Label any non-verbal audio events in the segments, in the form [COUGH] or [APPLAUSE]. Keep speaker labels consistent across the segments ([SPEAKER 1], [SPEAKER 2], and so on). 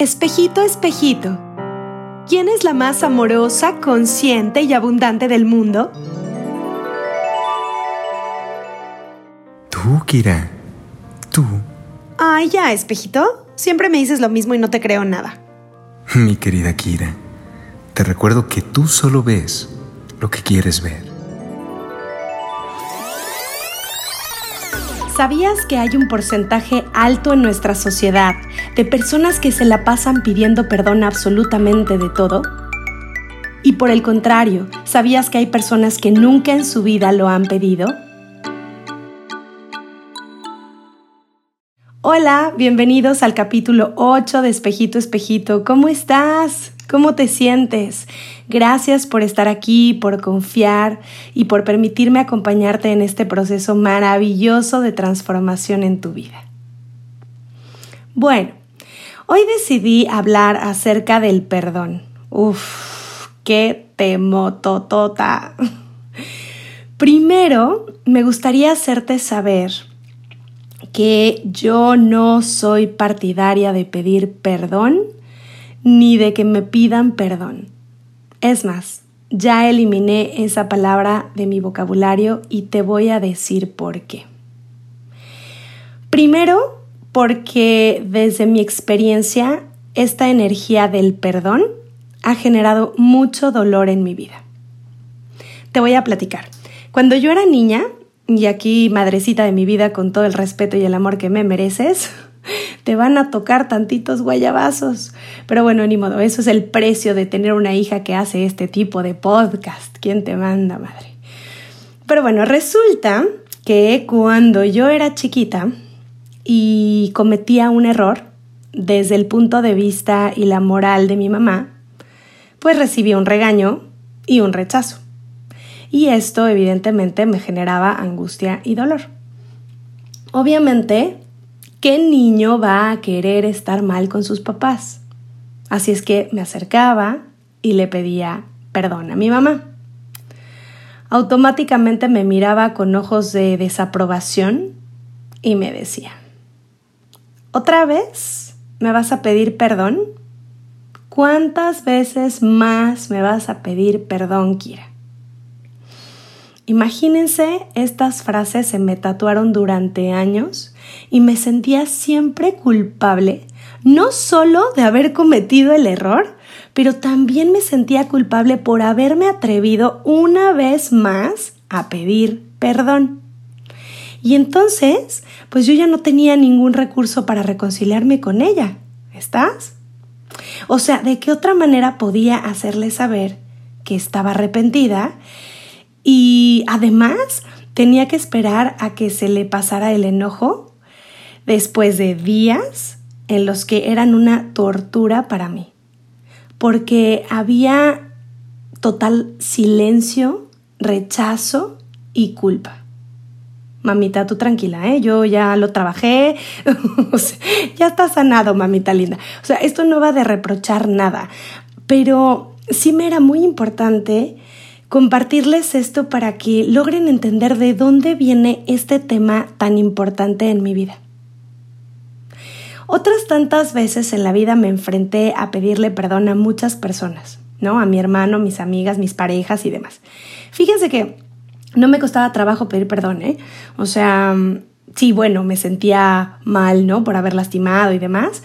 [SPEAKER 1] Espejito, espejito, ¿quién es la más amorosa, consciente y abundante del mundo?
[SPEAKER 2] Tú, Kira. Tú.
[SPEAKER 1] Ay, ya, espejito. Siempre me dices lo mismo y no te creo nada.
[SPEAKER 2] Mi querida Kira, te recuerdo que tú solo ves lo que quieres ver.
[SPEAKER 1] ¿Sabías que hay un porcentaje alto en nuestra sociedad de personas que se la pasan pidiendo perdón absolutamente de todo? Y por el contrario, ¿sabías que hay personas que nunca en su vida lo han pedido? Hola, bienvenidos al capítulo 8 de Espejito Espejito. ¿Cómo estás? ¿Cómo te sientes? Gracias por estar aquí, por confiar y por permitirme acompañarte en este proceso maravilloso de transformación en tu vida. Bueno, hoy decidí hablar acerca del perdón. Uf, qué temototota. Primero, me gustaría hacerte saber que yo no soy partidaria de pedir perdón ni de que me pidan perdón. Es más, ya eliminé esa palabra de mi vocabulario y te voy a decir por qué. Primero, porque desde mi experiencia, esta energía del perdón ha generado mucho dolor en mi vida. Te voy a platicar. Cuando yo era niña, y aquí madrecita de mi vida con todo el respeto y el amor que me mereces, te van a tocar tantitos guayabazos. Pero bueno, ni modo, eso es el precio de tener una hija que hace este tipo de podcast. ¿Quién te manda, madre? Pero bueno, resulta que cuando yo era chiquita y cometía un error desde el punto de vista y la moral de mi mamá, pues recibí un regaño y un rechazo. Y esto evidentemente me generaba angustia y dolor. Obviamente ¿qué niño va a querer estar mal con sus papás? Así es que me acercaba y le pedía perdón a mi mamá. Automáticamente me miraba con ojos de desaprobación y me decía, ¿otra vez me vas a pedir perdón? ¿Cuántas veces más me vas a pedir perdón, Kira? Imagínense, estas frases se me tatuaron durante años y me sentía siempre culpable, no solo de haber cometido el error, pero también me sentía culpable por haberme atrevido una vez más a pedir perdón. Y entonces, pues yo ya no tenía ningún recurso para reconciliarme con ella. ¿Estás? O sea, ¿de qué otra manera podía hacerle saber que estaba arrepentida y además tenía que esperar a que se le pasara el enojo después de días en los que eran una tortura para mí, porque había total silencio, rechazo y culpa. Mamita, tú tranquila, ¿eh? Yo ya lo trabajé, [LAUGHS] ya está sanado, mamita linda. O sea, esto no va de reprochar nada, pero sí me era muy importante compartirles esto para que logren entender de dónde viene este tema tan importante en mi vida. Otras tantas veces en la vida me enfrenté a pedirle perdón a muchas personas, ¿no? A mi hermano, mis amigas, mis parejas y demás. Fíjense que no me costaba trabajo pedir perdón, ¿eh? O sea, sí, bueno, me sentía mal, ¿no? Por haber lastimado y demás,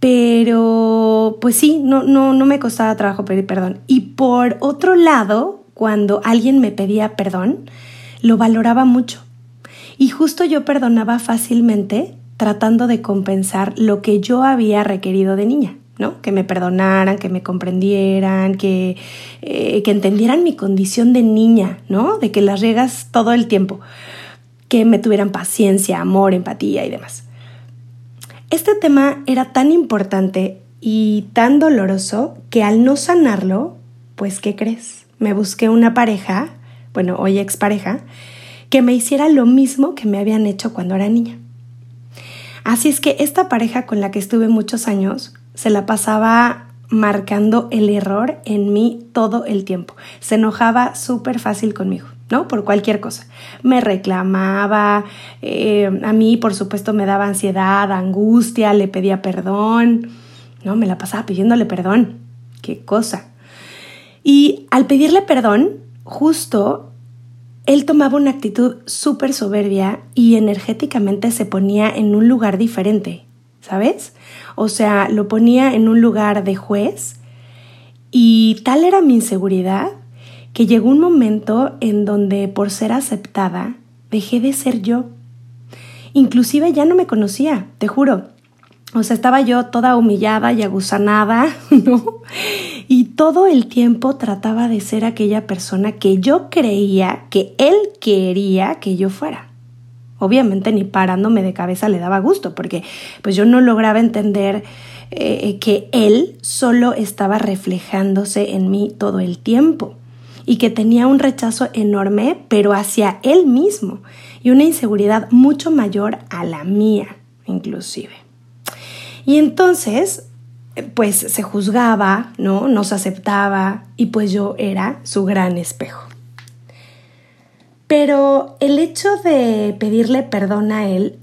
[SPEAKER 1] pero pues sí, no, no, no me costaba trabajo pedir perdón. Y por otro lado, cuando alguien me pedía perdón, lo valoraba mucho. Y justo yo perdonaba fácilmente tratando de compensar lo que yo había requerido de niña, ¿no? Que me perdonaran, que me comprendieran, que, eh, que entendieran mi condición de niña, ¿no? De que las riegas todo el tiempo, que me tuvieran paciencia, amor, empatía y demás. Este tema era tan importante y tan doloroso que al no sanarlo, pues, ¿qué crees? me busqué una pareja, bueno, hoy expareja, que me hiciera lo mismo que me habían hecho cuando era niña. Así es que esta pareja con la que estuve muchos años se la pasaba marcando el error en mí todo el tiempo. Se enojaba súper fácil conmigo, ¿no? Por cualquier cosa. Me reclamaba, eh, a mí por supuesto me daba ansiedad, angustia, le pedía perdón ¿no? Me la pasaba pidiéndole perdón. Qué cosa. Y al pedirle perdón, justo él tomaba una actitud súper soberbia y energéticamente se ponía en un lugar diferente, ¿sabes? O sea, lo ponía en un lugar de juez y tal era mi inseguridad que llegó un momento en donde por ser aceptada dejé de ser yo. Inclusive ya no me conocía, te juro. O sea, estaba yo toda humillada y agusanada, [LAUGHS] ¿no? Y todo el tiempo trataba de ser aquella persona que yo creía que él quería que yo fuera. Obviamente ni parándome de cabeza le daba gusto, porque pues yo no lograba entender eh, que él solo estaba reflejándose en mí todo el tiempo y que tenía un rechazo enorme, pero hacia él mismo, y una inseguridad mucho mayor a la mía, inclusive. Y entonces, pues se juzgaba, ¿no? Nos aceptaba y pues yo era su gran espejo. Pero el hecho de pedirle perdón a él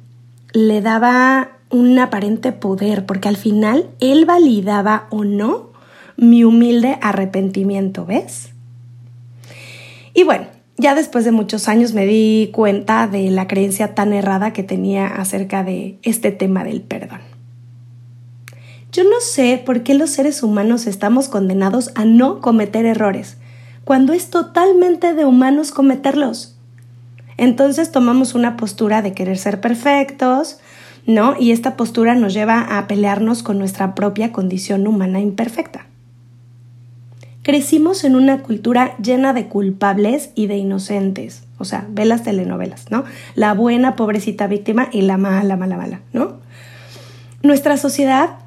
[SPEAKER 1] le daba un aparente poder, porque al final él validaba o no mi humilde arrepentimiento, ¿ves? Y bueno, ya después de muchos años me di cuenta de la creencia tan errada que tenía acerca de este tema del perdón. Yo no sé por qué los seres humanos estamos condenados a no cometer errores, cuando es totalmente de humanos cometerlos. Entonces tomamos una postura de querer ser perfectos, ¿no? Y esta postura nos lleva a pelearnos con nuestra propia condición humana imperfecta. Crecimos en una cultura llena de culpables y de inocentes. O sea, ve las telenovelas, ¿no? La buena, pobrecita víctima y la mala, mala, mala, ¿no? Nuestra sociedad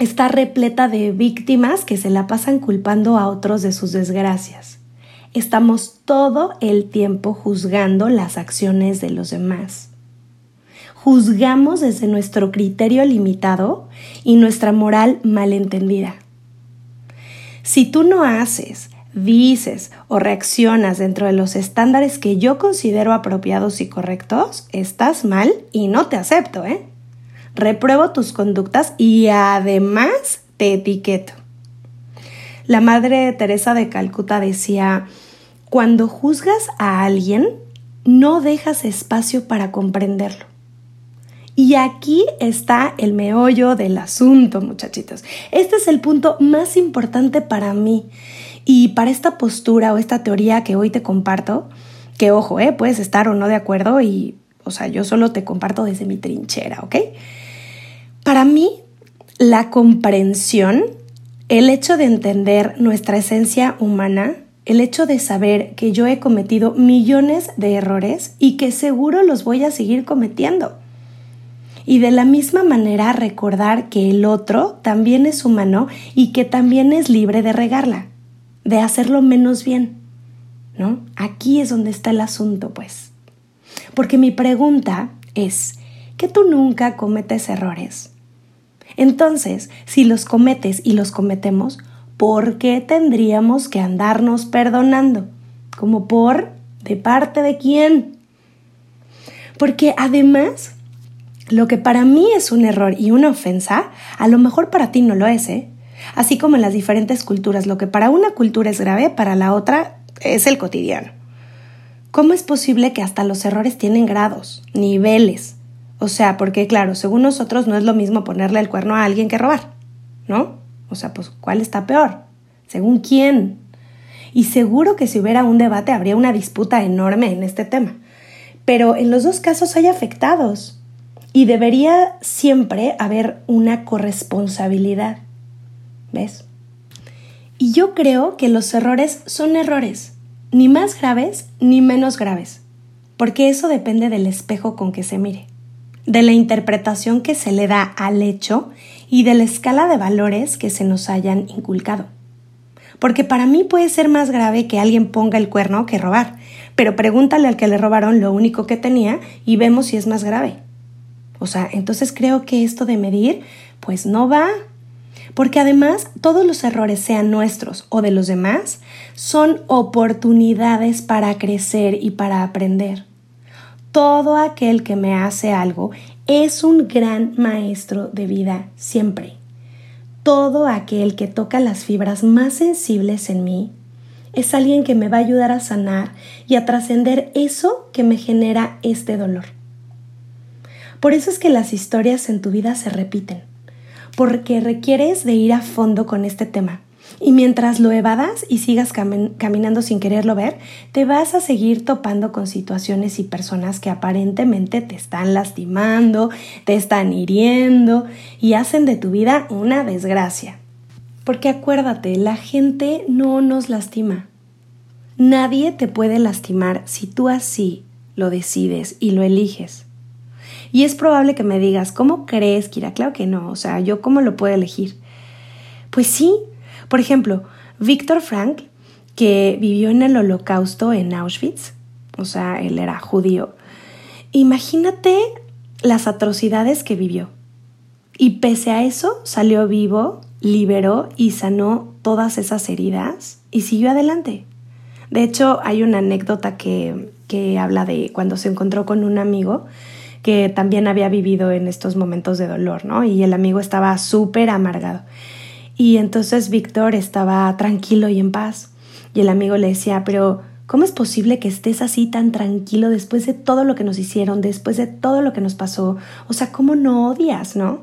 [SPEAKER 1] está repleta de víctimas que se la pasan culpando a otros de sus desgracias. Estamos todo el tiempo juzgando las acciones de los demás. Juzgamos desde nuestro criterio limitado y nuestra moral malentendida. Si tú no haces, dices o reaccionas dentro de los estándares que yo considero apropiados y correctos, estás mal y no te acepto, ¿eh? Repruebo tus conductas y además te etiqueto. La madre Teresa de Calcuta decía, cuando juzgas a alguien, no dejas espacio para comprenderlo. Y aquí está el meollo del asunto, muchachitos. Este es el punto más importante para mí. Y para esta postura o esta teoría que hoy te comparto, que ojo, ¿eh? puedes estar o no de acuerdo y, o sea, yo solo te comparto desde mi trinchera, ¿ok? Para mí, la comprensión, el hecho de entender nuestra esencia humana, el hecho de saber que yo he cometido millones de errores y que seguro los voy a seguir cometiendo. Y de la misma manera recordar que el otro también es humano y que también es libre de regarla, de hacerlo menos bien. ¿No? Aquí es donde está el asunto, pues. Porque mi pregunta es, ¿que tú nunca cometes errores? Entonces, si los cometes y los cometemos, ¿por qué tendríamos que andarnos perdonando? ¿Como por? ¿De parte de quién? Porque además, lo que para mí es un error y una ofensa, a lo mejor para ti no lo es, ¿eh? Así como en las diferentes culturas, lo que para una cultura es grave, para la otra es el cotidiano. ¿Cómo es posible que hasta los errores tienen grados, niveles? O sea, porque claro, según nosotros no es lo mismo ponerle el cuerno a alguien que robar, ¿no? O sea, pues ¿cuál está peor? ¿Según quién? Y seguro que si hubiera un debate habría una disputa enorme en este tema. Pero en los dos casos hay afectados y debería siempre haber una corresponsabilidad. ¿Ves? Y yo creo que los errores son errores, ni más graves ni menos graves, porque eso depende del espejo con que se mire de la interpretación que se le da al hecho y de la escala de valores que se nos hayan inculcado. Porque para mí puede ser más grave que alguien ponga el cuerno que robar, pero pregúntale al que le robaron lo único que tenía y vemos si es más grave. O sea, entonces creo que esto de medir, pues no va. Porque además todos los errores, sean nuestros o de los demás, son oportunidades para crecer y para aprender. Todo aquel que me hace algo es un gran maestro de vida siempre. todo aquel que toca las fibras más sensibles en mí es alguien que me va a ayudar a sanar y a trascender eso que me genera este dolor. Por eso es que las historias en tu vida se repiten, porque requieres de ir a fondo con este tema. Y mientras lo evadas y sigas caminando sin quererlo ver, te vas a seguir topando con situaciones y personas que aparentemente te están lastimando, te están hiriendo y hacen de tu vida una desgracia. Porque acuérdate, la gente no nos lastima. Nadie te puede lastimar si tú así lo decides y lo eliges. Y es probable que me digas, ¿cómo crees, Kira? Claro que no, o sea, ¿yo cómo lo puedo elegir? Pues sí, por ejemplo, Víctor Frank, que vivió en el holocausto en Auschwitz, o sea, él era judío, imagínate las atrocidades que vivió. Y pese a eso, salió vivo, liberó y sanó todas esas heridas y siguió adelante. De hecho, hay una anécdota que, que habla de cuando se encontró con un amigo que también había vivido en estos momentos de dolor, ¿no? Y el amigo estaba súper amargado. Y entonces Víctor estaba tranquilo y en paz. Y el amigo le decía, pero ¿cómo es posible que estés así tan tranquilo después de todo lo que nos hicieron, después de todo lo que nos pasó? O sea, ¿cómo no odias, no?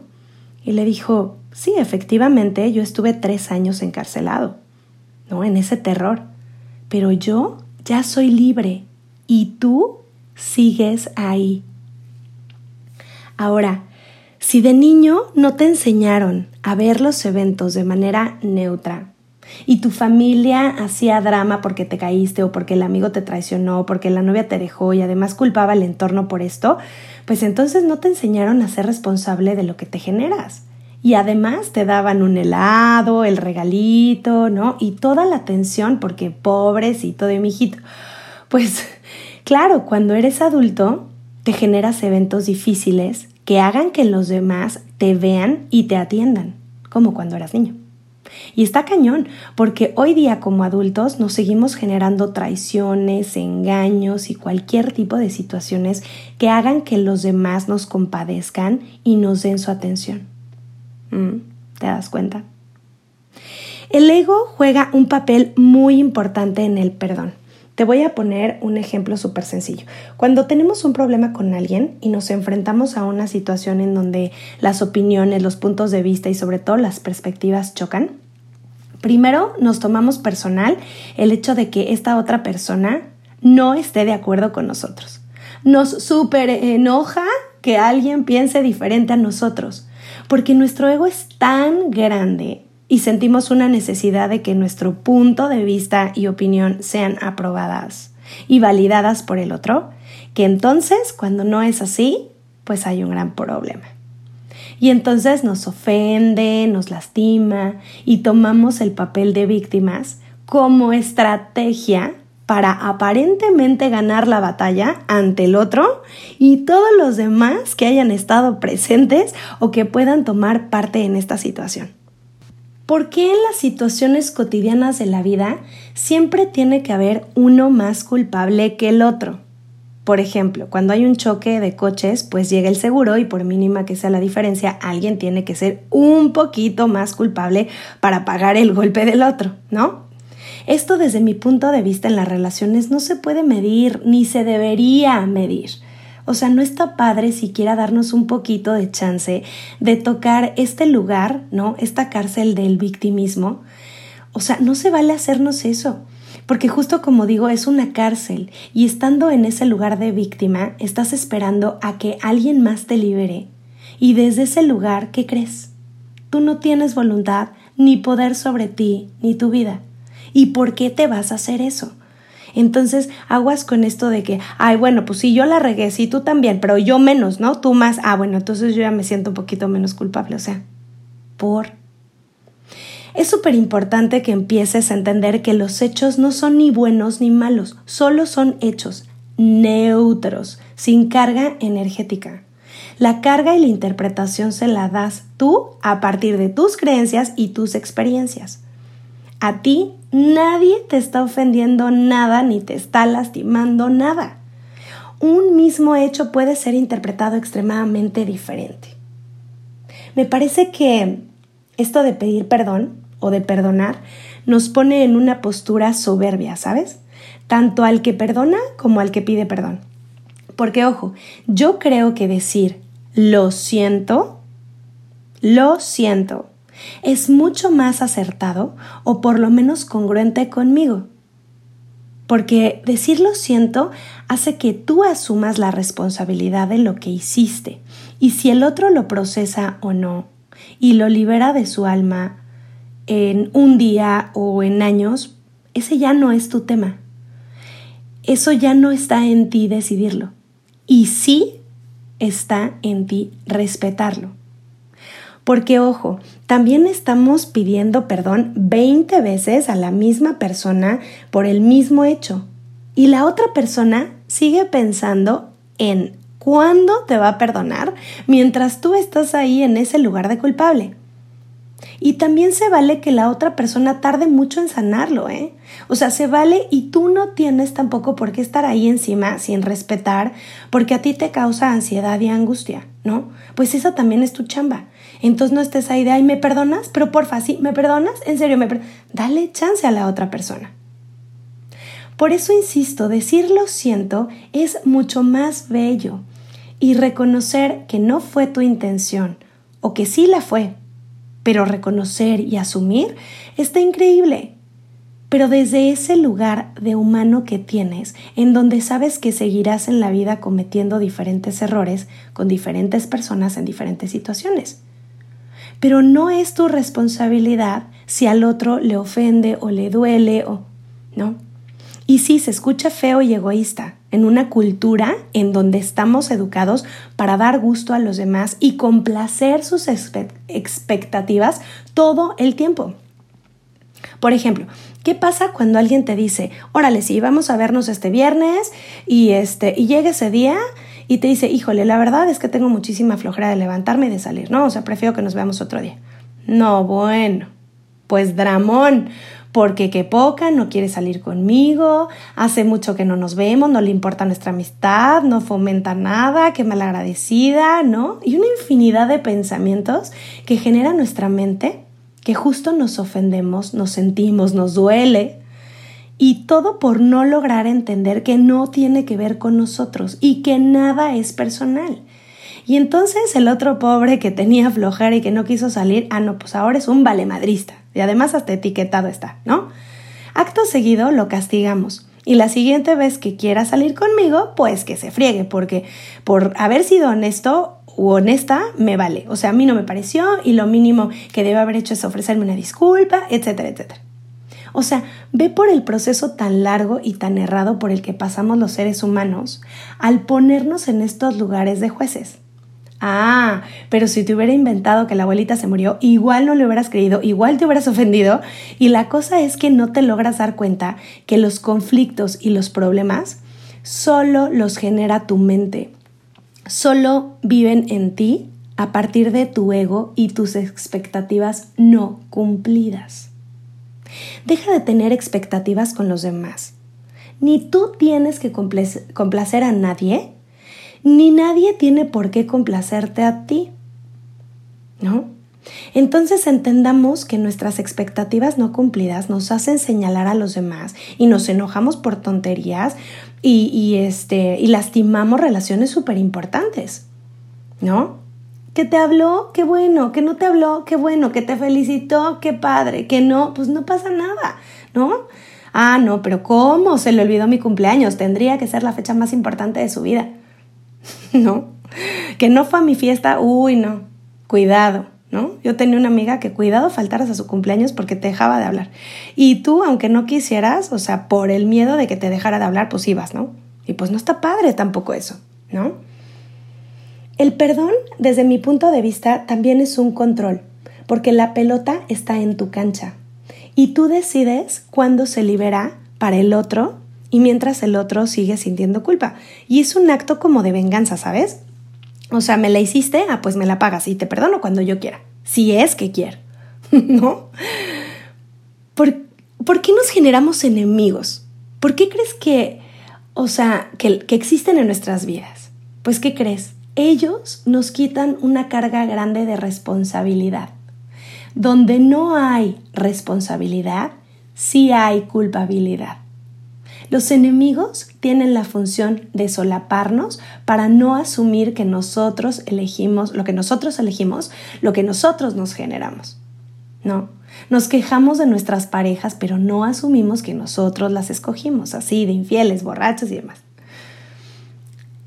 [SPEAKER 1] Y le dijo, sí, efectivamente, yo estuve tres años encarcelado, ¿no? En ese terror. Pero yo ya soy libre y tú sigues ahí. Ahora, si de niño no te enseñaron a ver los eventos de manera neutra y tu familia hacía drama porque te caíste o porque el amigo te traicionó, o porque la novia te dejó y además culpaba al entorno por esto, pues entonces no te enseñaron a ser responsable de lo que te generas. Y además te daban un helado, el regalito, ¿no? Y toda la atención porque pobrecito de mi hijito. Pues claro, cuando eres adulto, te generas eventos difíciles que hagan que los demás te vean y te atiendan, como cuando eras niño. Y está cañón, porque hoy día como adultos nos seguimos generando traiciones, engaños y cualquier tipo de situaciones que hagan que los demás nos compadezcan y nos den su atención. Mm, ¿Te das cuenta? El ego juega un papel muy importante en el perdón. Te voy a poner un ejemplo súper sencillo. Cuando tenemos un problema con alguien y nos enfrentamos a una situación en donde las opiniones, los puntos de vista y sobre todo las perspectivas chocan, primero nos tomamos personal el hecho de que esta otra persona no esté de acuerdo con nosotros. Nos súper enoja que alguien piense diferente a nosotros, porque nuestro ego es tan grande y sentimos una necesidad de que nuestro punto de vista y opinión sean aprobadas y validadas por el otro, que entonces cuando no es así, pues hay un gran problema. Y entonces nos ofende, nos lastima y tomamos el papel de víctimas como estrategia para aparentemente ganar la batalla ante el otro y todos los demás que hayan estado presentes o que puedan tomar parte en esta situación. ¿Por qué en las situaciones cotidianas de la vida siempre tiene que haber uno más culpable que el otro? Por ejemplo, cuando hay un choque de coches, pues llega el seguro y por mínima que sea la diferencia, alguien tiene que ser un poquito más culpable para pagar el golpe del otro, ¿no? Esto desde mi punto de vista en las relaciones no se puede medir ni se debería medir. O sea, no está padre siquiera darnos un poquito de chance de tocar este lugar, ¿no? Esta cárcel del victimismo. O sea, no se vale hacernos eso. Porque justo como digo, es una cárcel y estando en ese lugar de víctima, estás esperando a que alguien más te libere. Y desde ese lugar, ¿qué crees? Tú no tienes voluntad ni poder sobre ti ni tu vida. ¿Y por qué te vas a hacer eso? Entonces, aguas con esto de que, ay, bueno, pues si yo la regué, sí, tú también, pero yo menos, ¿no? Tú más, ah, bueno, entonces yo ya me siento un poquito menos culpable, o sea, por... Es súper importante que empieces a entender que los hechos no son ni buenos ni malos, solo son hechos neutros, sin carga energética. La carga y la interpretación se la das tú a partir de tus creencias y tus experiencias. A ti nadie te está ofendiendo nada ni te está lastimando nada. Un mismo hecho puede ser interpretado extremadamente diferente. Me parece que esto de pedir perdón o de perdonar nos pone en una postura soberbia, ¿sabes? Tanto al que perdona como al que pide perdón. Porque ojo, yo creo que decir lo siento, lo siento, es mucho más acertado o por lo menos congruente conmigo. Porque decir lo siento hace que tú asumas la responsabilidad de lo que hiciste. Y si el otro lo procesa o no, y lo libera de su alma en un día o en años, ese ya no es tu tema. Eso ya no está en ti decidirlo. Y sí está en ti respetarlo. Porque ojo, también estamos pidiendo perdón 20 veces a la misma persona por el mismo hecho. Y la otra persona sigue pensando en cuándo te va a perdonar mientras tú estás ahí en ese lugar de culpable. Y también se vale que la otra persona tarde mucho en sanarlo, ¿eh? O sea, se vale y tú no tienes tampoco por qué estar ahí encima sin respetar, porque a ti te causa ansiedad y angustia, ¿no? Pues esa también es tu chamba. Entonces no estés ahí de, ay, ¿me perdonas? Pero porfa, ¿sí? ¿Me perdonas? En serio, me Dale chance a la otra persona. Por eso insisto, decir lo siento es mucho más bello y reconocer que no fue tu intención o que sí la fue, pero reconocer y asumir está increíble. Pero desde ese lugar de humano que tienes, en donde sabes que seguirás en la vida cometiendo diferentes errores con diferentes personas en diferentes situaciones. Pero no es tu responsabilidad si al otro le ofende o le duele o... No, y sí, se escucha feo y egoísta en una cultura en donde estamos educados para dar gusto a los demás y complacer sus expectativas todo el tiempo. Por ejemplo, ¿qué pasa cuando alguien te dice, órale, sí, vamos a vernos este viernes y, este, y llega ese día y te dice, híjole, la verdad es que tengo muchísima flojera de levantarme y de salir, ¿no? O sea, prefiero que nos veamos otro día. No, bueno, pues dramón, porque qué poca, no quiere salir conmigo, hace mucho que no nos vemos, no le importa nuestra amistad, no fomenta nada, qué malagradecida, ¿no? Y una infinidad de pensamientos que genera nuestra mente que justo nos ofendemos, nos sentimos, nos duele. Y todo por no lograr entender que no tiene que ver con nosotros y que nada es personal. Y entonces el otro pobre que tenía flojera y que no quiso salir, ah, no, pues ahora es un valemadrista. Y además hasta etiquetado está, ¿no? Acto seguido lo castigamos. Y la siguiente vez que quiera salir conmigo, pues que se friegue, porque por haber sido honesto u honesta, me vale. O sea, a mí no me pareció y lo mínimo que debe haber hecho es ofrecerme una disculpa, etcétera, etcétera. O sea, ve por el proceso tan largo y tan errado por el que pasamos los seres humanos al ponernos en estos lugares de jueces. Ah, pero si te hubiera inventado que la abuelita se murió, igual no le hubieras creído, igual te hubieras ofendido. Y la cosa es que no te logras dar cuenta que los conflictos y los problemas solo los genera tu mente. Solo viven en ti a partir de tu ego y tus expectativas no cumplidas. Deja de tener expectativas con los demás. Ni tú tienes que complacer a nadie ni nadie tiene por qué complacerte a ti. ¿No? Entonces entendamos que nuestras expectativas no cumplidas nos hacen señalar a los demás y nos enojamos por tonterías y, este, y lastimamos relaciones súper importantes. ¿No? Que te habló, qué bueno, que no te habló, qué bueno, que te felicitó, qué padre, que no, pues no pasa nada, ¿no? Ah, no, pero ¿cómo? Se le olvidó mi cumpleaños, tendría que ser la fecha más importante de su vida. [LAUGHS] ¿no? Que no fue a mi fiesta, uy, no, cuidado, ¿no? Yo tenía una amiga que cuidado faltaras a su cumpleaños porque te dejaba de hablar. Y tú, aunque no quisieras, o sea, por el miedo de que te dejara de hablar, pues ibas, ¿no? Y pues no está padre tampoco eso, ¿no? El perdón, desde mi punto de vista, también es un control, porque la pelota está en tu cancha y tú decides cuándo se libera para el otro y mientras el otro sigue sintiendo culpa. Y es un acto como de venganza, ¿sabes? O sea, me la hiciste, ah, pues me la pagas y te perdono cuando yo quiera, si es que quiero, [LAUGHS] ¿no? ¿Por, ¿Por, qué nos generamos enemigos? ¿Por qué crees que, o sea, que, que existen en nuestras vidas? Pues, ¿qué crees? Ellos nos quitan una carga grande de responsabilidad. Donde no hay responsabilidad, sí hay culpabilidad. Los enemigos tienen la función de solaparnos para no asumir que nosotros elegimos lo que nosotros elegimos, lo que nosotros nos generamos. No, nos quejamos de nuestras parejas, pero no asumimos que nosotros las escogimos, así de infieles, borrachos y demás.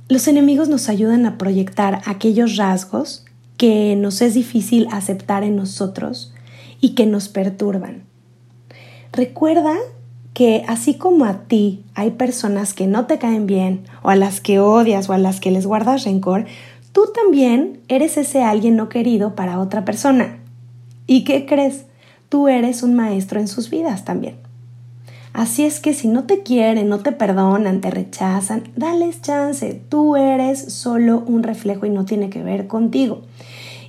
[SPEAKER 1] Los enemigos nos ayudan a proyectar aquellos rasgos que nos es difícil aceptar en nosotros y que nos perturban. Recuerda que así como a ti hay personas que no te caen bien o a las que odias o a las que les guardas rencor, tú también eres ese alguien no querido para otra persona. ¿Y qué crees? Tú eres un maestro en sus vidas también. Así es que si no te quieren, no te perdonan, te rechazan, dales chance. Tú eres solo un reflejo y no tiene que ver contigo.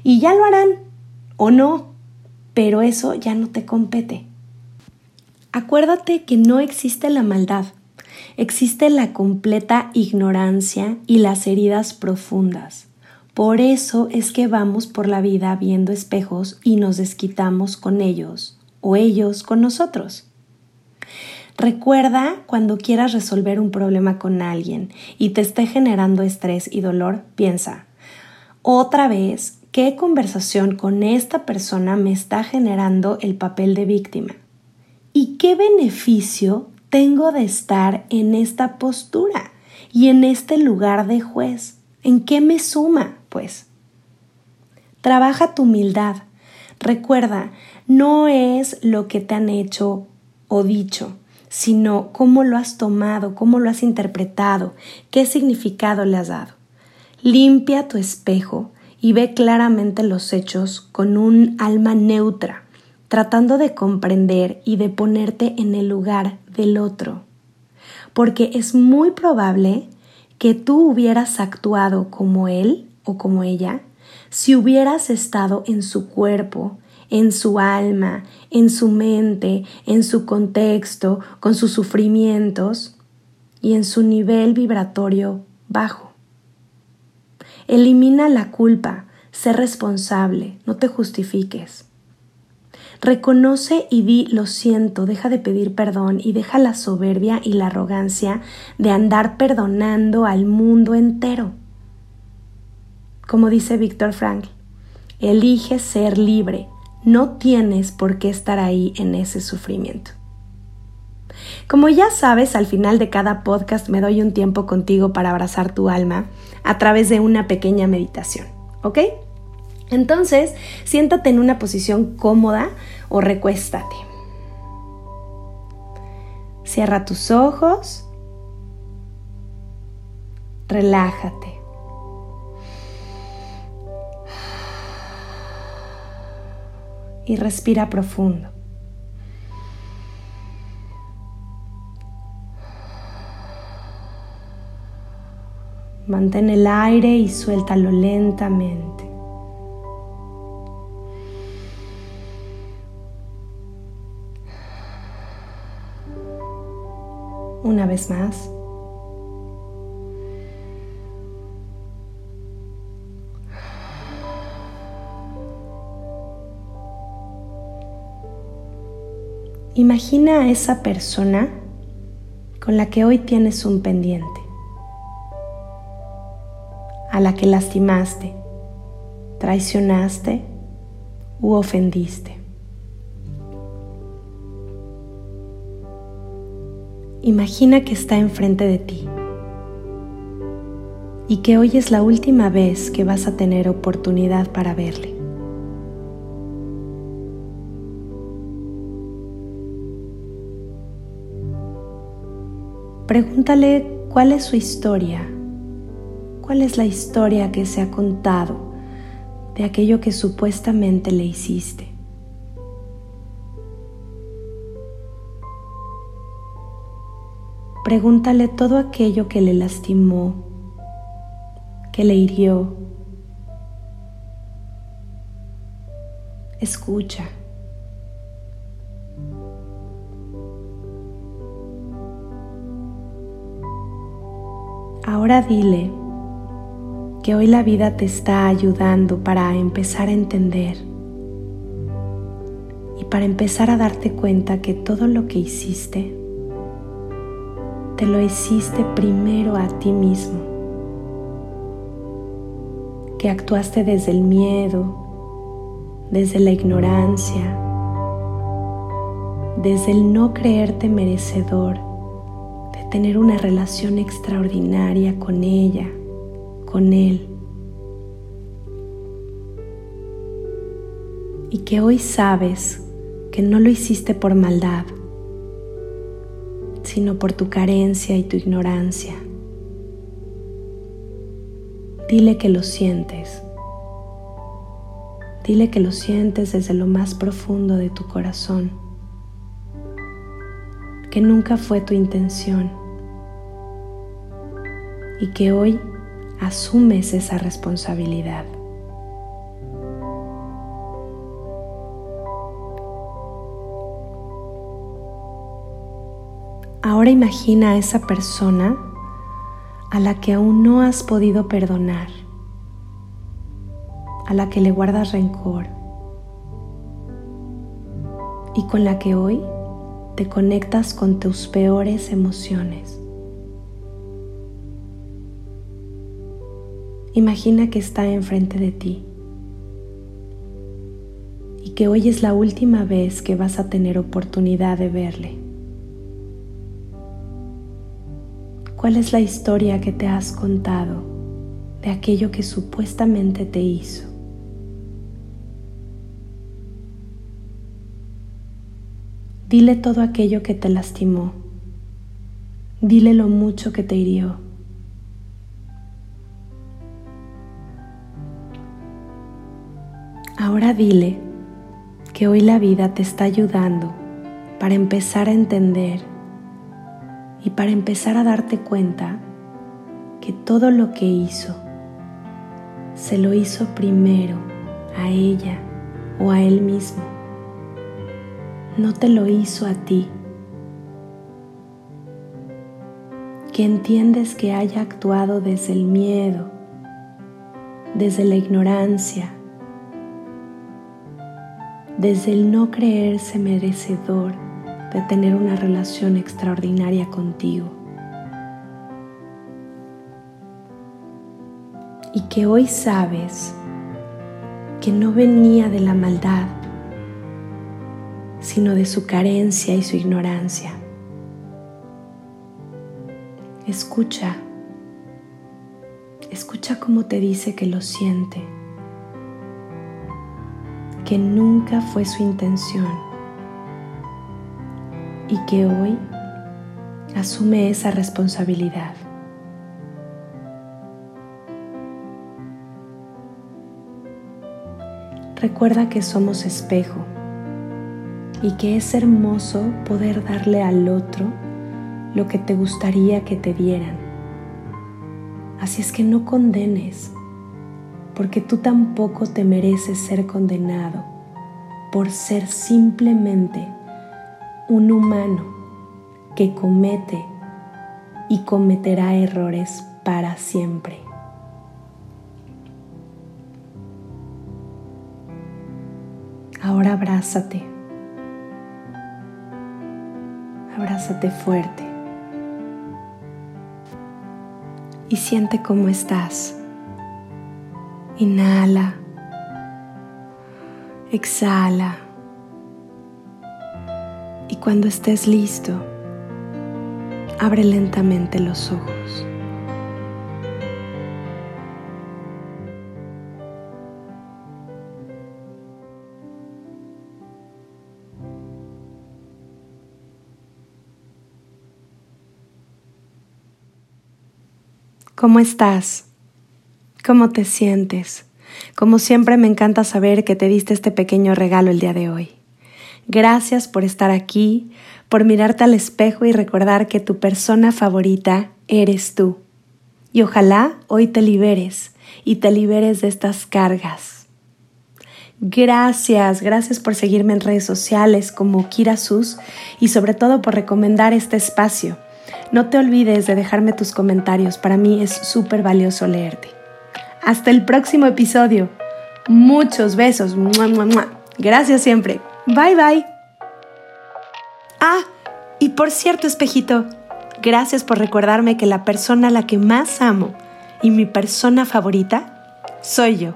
[SPEAKER 1] Y ya lo harán o no, pero eso ya no te compete. Acuérdate que no existe la maldad, existe la completa ignorancia y las heridas profundas. Por eso es que vamos por la vida viendo espejos y nos desquitamos con ellos o ellos con nosotros. Recuerda cuando quieras resolver un problema con alguien y te esté generando estrés y dolor, piensa, otra vez, ¿qué conversación con esta persona me está generando el papel de víctima? ¿Y qué beneficio tengo de estar en esta postura y en este lugar de juez? ¿En qué me suma, pues? Trabaja tu humildad. Recuerda, no es lo que te han hecho o dicho, sino cómo lo has tomado, cómo lo has interpretado, qué significado le has dado. Limpia tu espejo y ve claramente los hechos con un alma neutra, tratando de comprender y de ponerte en el lugar del otro. Porque es muy probable que tú hubieras actuado como él o como ella si hubieras estado en su cuerpo, en su alma, en su mente, en su contexto, con sus sufrimientos y en su nivel vibratorio bajo. Elimina la culpa, sé responsable, no te justifiques. Reconoce y di lo siento, deja de pedir perdón y deja la soberbia y la arrogancia de andar perdonando al mundo entero. Como dice Víctor Frank, elige ser libre, no tienes por qué estar ahí en ese sufrimiento. Como ya sabes, al final de cada podcast me doy un tiempo contigo para abrazar tu alma a través de una pequeña meditación, ¿ok? Entonces, siéntate en una posición cómoda o recuéstate. Cierra tus ojos. Relájate. Y respira profundo. Mantén el aire y suéltalo lentamente. Una vez más. Imagina a esa persona con la que hoy tienes un pendiente, a la que lastimaste, traicionaste u ofendiste. Imagina que está enfrente de ti y que hoy es la última vez que vas a tener oportunidad para verle. Pregúntale cuál es su historia, cuál es la historia que se ha contado de aquello que supuestamente le hiciste. Pregúntale todo aquello que le lastimó, que le hirió. Escucha. Ahora dile que hoy la vida te está ayudando para empezar a entender y para empezar a darte cuenta que todo lo que hiciste, te lo hiciste primero a ti mismo, que actuaste desde el miedo, desde la ignorancia, desde el no creerte merecedor de tener una relación extraordinaria con ella, con él. Y que hoy sabes que no lo hiciste por maldad, sino por tu carencia y tu ignorancia. Dile que lo sientes Dile que lo sientes desde lo más profundo de tu corazón, que nunca fue tu intención y que hoy asumes esa responsabilidad. Ahora imagina a esa persona a la que aún no has podido perdonar a la que le guardas rencor y con la que hoy te conectas con tus peores emociones. Imagina que está enfrente de ti y que hoy es la última vez que vas a tener oportunidad de verle. ¿Cuál es la historia que te has contado de aquello que supuestamente te hizo? Dile todo aquello que te lastimó. Dile lo mucho que te hirió. Ahora dile que hoy la vida te está ayudando para empezar a entender y para empezar a darte cuenta que todo lo que hizo se lo hizo primero a ella o a él mismo no te lo hizo a ti. Que entiendes que haya actuado desde el miedo, desde la ignorancia, desde el no creerse merecedor de tener una relación extraordinaria contigo. Y que hoy sabes que no venía de la maldad, sino de su carencia y su ignorancia. Escucha, escucha cómo te dice que lo siente, que nunca fue su intención y que hoy asume esa responsabilidad. Recuerda que somos espejo y que es hermoso poder darle al otro lo que te gustaría que te dieran. Así es que no condenes, porque tú tampoco te mereces ser condenado por ser simplemente un humano que comete y cometerá errores para siempre. Ahora abrázate abrázate fuerte y siente cómo estás. Inhala, exhala cuando estés listo, abre lentamente los ojos. ¿Cómo estás? ¿Cómo te sientes? Como siempre me encanta saber que te diste este pequeño regalo el día de hoy. Gracias por estar aquí, por mirarte al espejo y recordar que tu persona favorita eres tú. Y ojalá hoy te liberes y te liberes de estas cargas. Gracias, gracias por seguirme en redes sociales como Kira Sus y sobre todo por recomendar este espacio no te olvides de dejarme tus comentarios, para mí es súper valioso leerte. Hasta el próximo episodio. Muchos besos. Gracias siempre. Bye bye. Ah, y por cierto, espejito, gracias por recordarme que la persona a la que más amo y mi persona favorita soy yo.